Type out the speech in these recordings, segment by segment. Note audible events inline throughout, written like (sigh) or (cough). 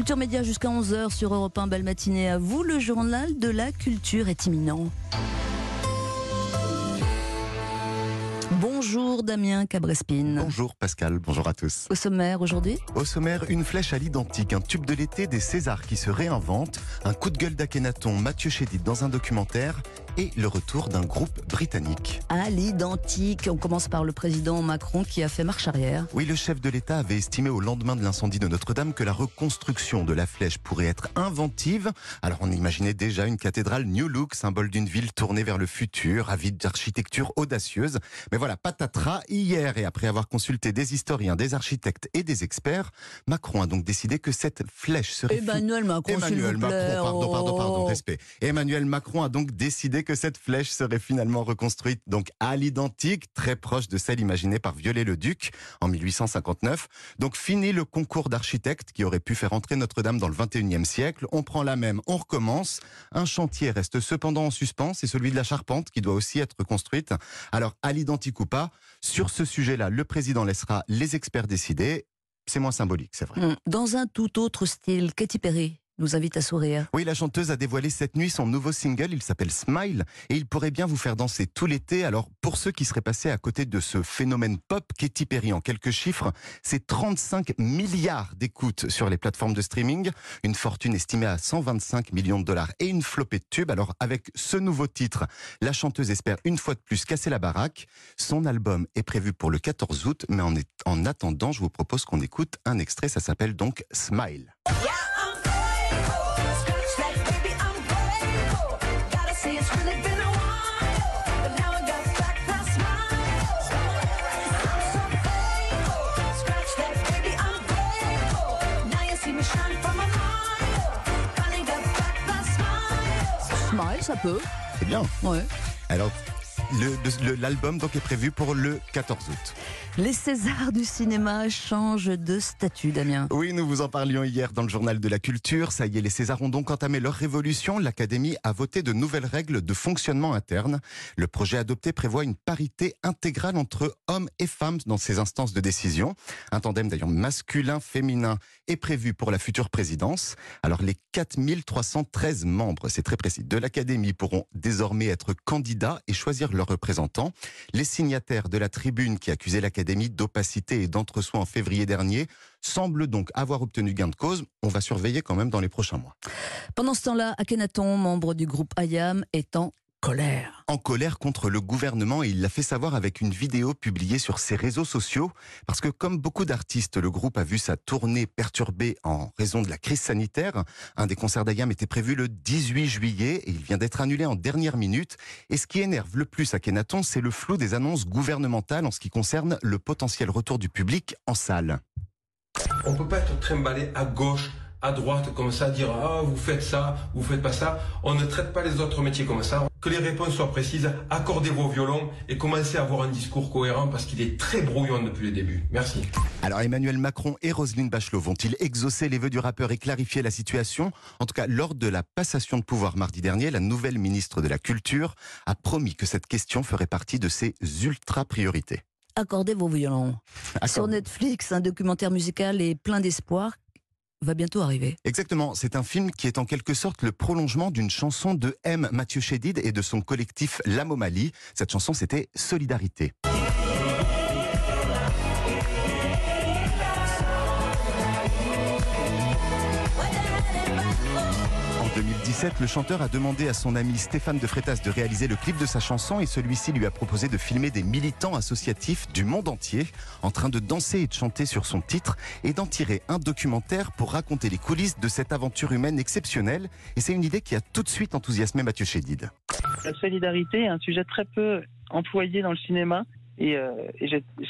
Culture Média jusqu'à 11h sur Europe 1. Belle matinée à vous. Le journal de la culture est imminent. Bonjour Damien Cabrespine. Bonjour Pascal, bonjour à tous. Au sommaire aujourd'hui Au sommaire, une flèche à l'identique, un tube de l'été des Césars qui se réinvente, un coup de gueule d'Akhenaton, Mathieu Chédid dans un documentaire et le retour d'un groupe britannique. À l'identique, on commence par le président Macron qui a fait marche arrière. Oui, le chef de l'État avait estimé au lendemain de l'incendie de Notre-Dame que la reconstruction de la flèche pourrait être inventive. Alors on imaginait déjà une cathédrale New Look, symbole d'une ville tournée vers le futur, avide d'architecture audacieuse. Mais voilà, patatras, hier et après avoir consulté des historiens, des architectes et des experts, Macron a donc décidé que cette flèche serait... Emmanuel Macron, Emmanuel Macron, pardon, pardon, pardon, oh. respect. Emmanuel Macron a donc décidé que cette flèche serait finalement reconstruite donc à l'identique, très proche de celle imaginée par Viollet-le-Duc en 1859. Donc fini le concours d'architectes qui aurait pu faire entrer Notre-Dame dans le 21e siècle. On prend la même, on recommence. Un chantier reste cependant en suspens, c'est celui de la charpente qui doit aussi être construite. Alors à l'identique ou pas, sur ce sujet-là, le président laissera les experts décider. C'est moins symbolique, c'est vrai. Hum, Dans un tout autre style, Katy Perry nous invite à sourire. Oui, la chanteuse a dévoilé cette nuit son nouveau single, il s'appelle Smile, et il pourrait bien vous faire danser tout l'été. Alors, pour ceux qui seraient passés à côté de ce phénomène pop, Katy Perry, en quelques chiffres, c'est 35 milliards d'écoutes sur les plateformes de streaming, une fortune estimée à 125 millions de dollars et une flopée de tubes. Alors, avec ce nouveau titre, la chanteuse espère une fois de plus casser la baraque. Son album est prévu pour le 14 août, mais en, en attendant, je vous propose qu'on écoute un extrait, ça s'appelle donc Smile. Ça peut. C'est bien. Ouais. Alors, l'album donc est prévu pour le 14 août. Les Césars du cinéma changent de statut, Damien. Oui, nous vous en parlions hier dans le journal de la culture. Ça y est, les Césars ont donc entamé leur révolution. L'Académie a voté de nouvelles règles de fonctionnement interne. Le projet adopté prévoit une parité intégrale entre hommes et femmes dans ces instances de décision. Un tandem d'ailleurs masculin-féminin est prévu pour la future présidence. Alors les 4313 membres, c'est très précis, de l'Académie pourront désormais être candidats et choisir leurs représentants. Les signataires de la tribune qui accusait l'Académie d'opacité et d'entre-soi en février dernier semblent donc avoir obtenu gain de cause. On va surveiller quand même dans les prochains mois. Pendant ce temps-là, Akhenaton, membre du groupe IAM, est en colère. En colère contre le gouvernement et il l'a fait savoir avec une vidéo publiée sur ses réseaux sociaux parce que comme beaucoup d'artistes, le groupe a vu sa tournée perturbée en raison de la crise sanitaire. Un des concerts d'Ayam était prévu le 18 juillet et il vient d'être annulé en dernière minute. Et ce qui énerve le plus à Kenaton, c'est le flou des annonces gouvernementales en ce qui concerne le potentiel retour du public en salle. On peut pas être trimballé à gauche, à droite, comme ça, dire ah vous faites ça, vous faites pas ça. On ne traite pas les autres métiers comme ça. Que les réponses soient précises, accordez vos violons et commencez à avoir un discours cohérent parce qu'il est très brouillon depuis le début. Merci. Alors Emmanuel Macron et Roselyne Bachelot vont-ils exaucer les vœux du rappeur et clarifier la situation? En tout cas, lors de la passation de pouvoir mardi dernier, la nouvelle ministre de la Culture a promis que cette question ferait partie de ses ultra-priorités. Accordez vos violons. Sur Netflix, un documentaire musical et plein d'espoir va bientôt arriver. Exactement, c'est un film qui est en quelque sorte le prolongement d'une chanson de M. Mathieu Chédid et de son collectif L'Amomalie. Cette chanson, c'était Solidarité. 2017, le chanteur a demandé à son ami Stéphane de Freitas de réaliser le clip de sa chanson et celui-ci lui a proposé de filmer des militants associatifs du monde entier en train de danser et de chanter sur son titre et d'en tirer un documentaire pour raconter les coulisses de cette aventure humaine exceptionnelle. Et c'est une idée qui a tout de suite enthousiasmé Mathieu Chédid. La solidarité est un sujet très peu employé dans le cinéma. Et, euh,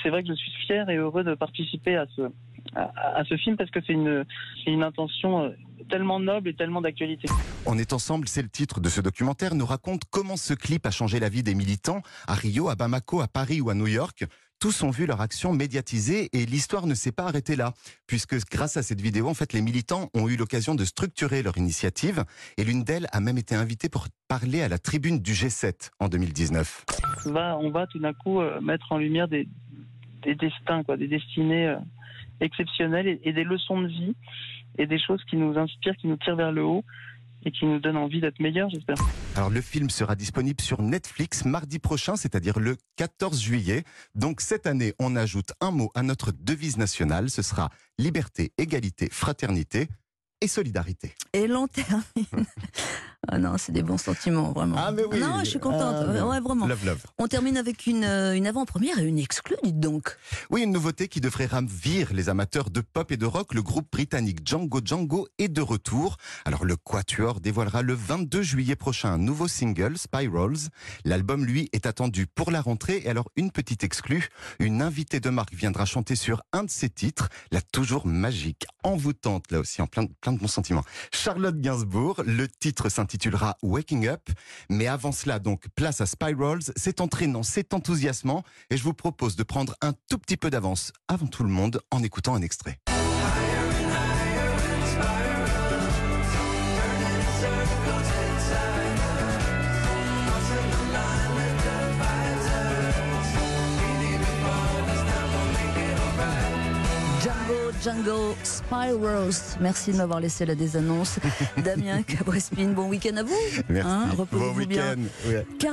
c'est vrai que je suis fier et heureux de participer à ce, film parce que c'est une, c'est une intention euh, tellement noble et tellement d'actualité. On est ensemble, c'est le titre de ce documentaire, nous raconte comment ce clip a changé la vie des militants à Rio, à Bamako, à Paris ou à New York. Tous ont vu leur action médiatisée et l'histoire ne s'est pas arrêtée là, puisque grâce à cette vidéo, en fait, les militants ont eu l'occasion de structurer leur initiative et l'une d'elles a même été invitée pour parler à la tribune du G7 en 2019. On va, on va tout d'un coup euh, mettre en lumière des, des destins, quoi, des destinées euh, exceptionnelles et, et des leçons de vie et des choses qui nous inspirent, qui nous tirent vers le haut et qui nous donnent envie d'être meilleurs, j'espère. Alors le film sera disponible sur Netflix mardi prochain, c'est-à-dire le 14 juillet. Donc cette année, on ajoute un mot à notre devise nationale, ce sera liberté, égalité, fraternité et solidarité. Et l'on termine. (laughs) Ah non, c'est des bons sentiments, vraiment. Ah mais oui. Non, je suis contente. Ah, ouais, vraiment. Love, love. On termine avec une, euh, une avant-première et une exclue, dites donc. Oui, une nouveauté qui devrait ravir les amateurs de pop et de rock. Le groupe britannique Django Django est de retour. Alors le Quatuor dévoilera le 22 juillet prochain un nouveau single, Spirals. L'album, lui, est attendu pour la rentrée. Et alors une petite exclue, une invitée de marque viendra chanter sur un de ses titres, la toujours magique, envoûtante, là aussi, en plein, plein de bons sentiments. Charlotte Gainsbourg, le titre s'intitulera Waking Up. Mais avant cela, donc, place à Spirals. C'est entraînant, c'est enthousiasmant. Et je vous propose de prendre un tout petit peu d'avance avant tout le monde en écoutant un extrait. Django, Django, Spirals. Merci de m'avoir laissé la désannonce. (laughs) Damien Cabrespine, bon week-end à vous. Merci. Hein, bon reposez-vous bien. week-end.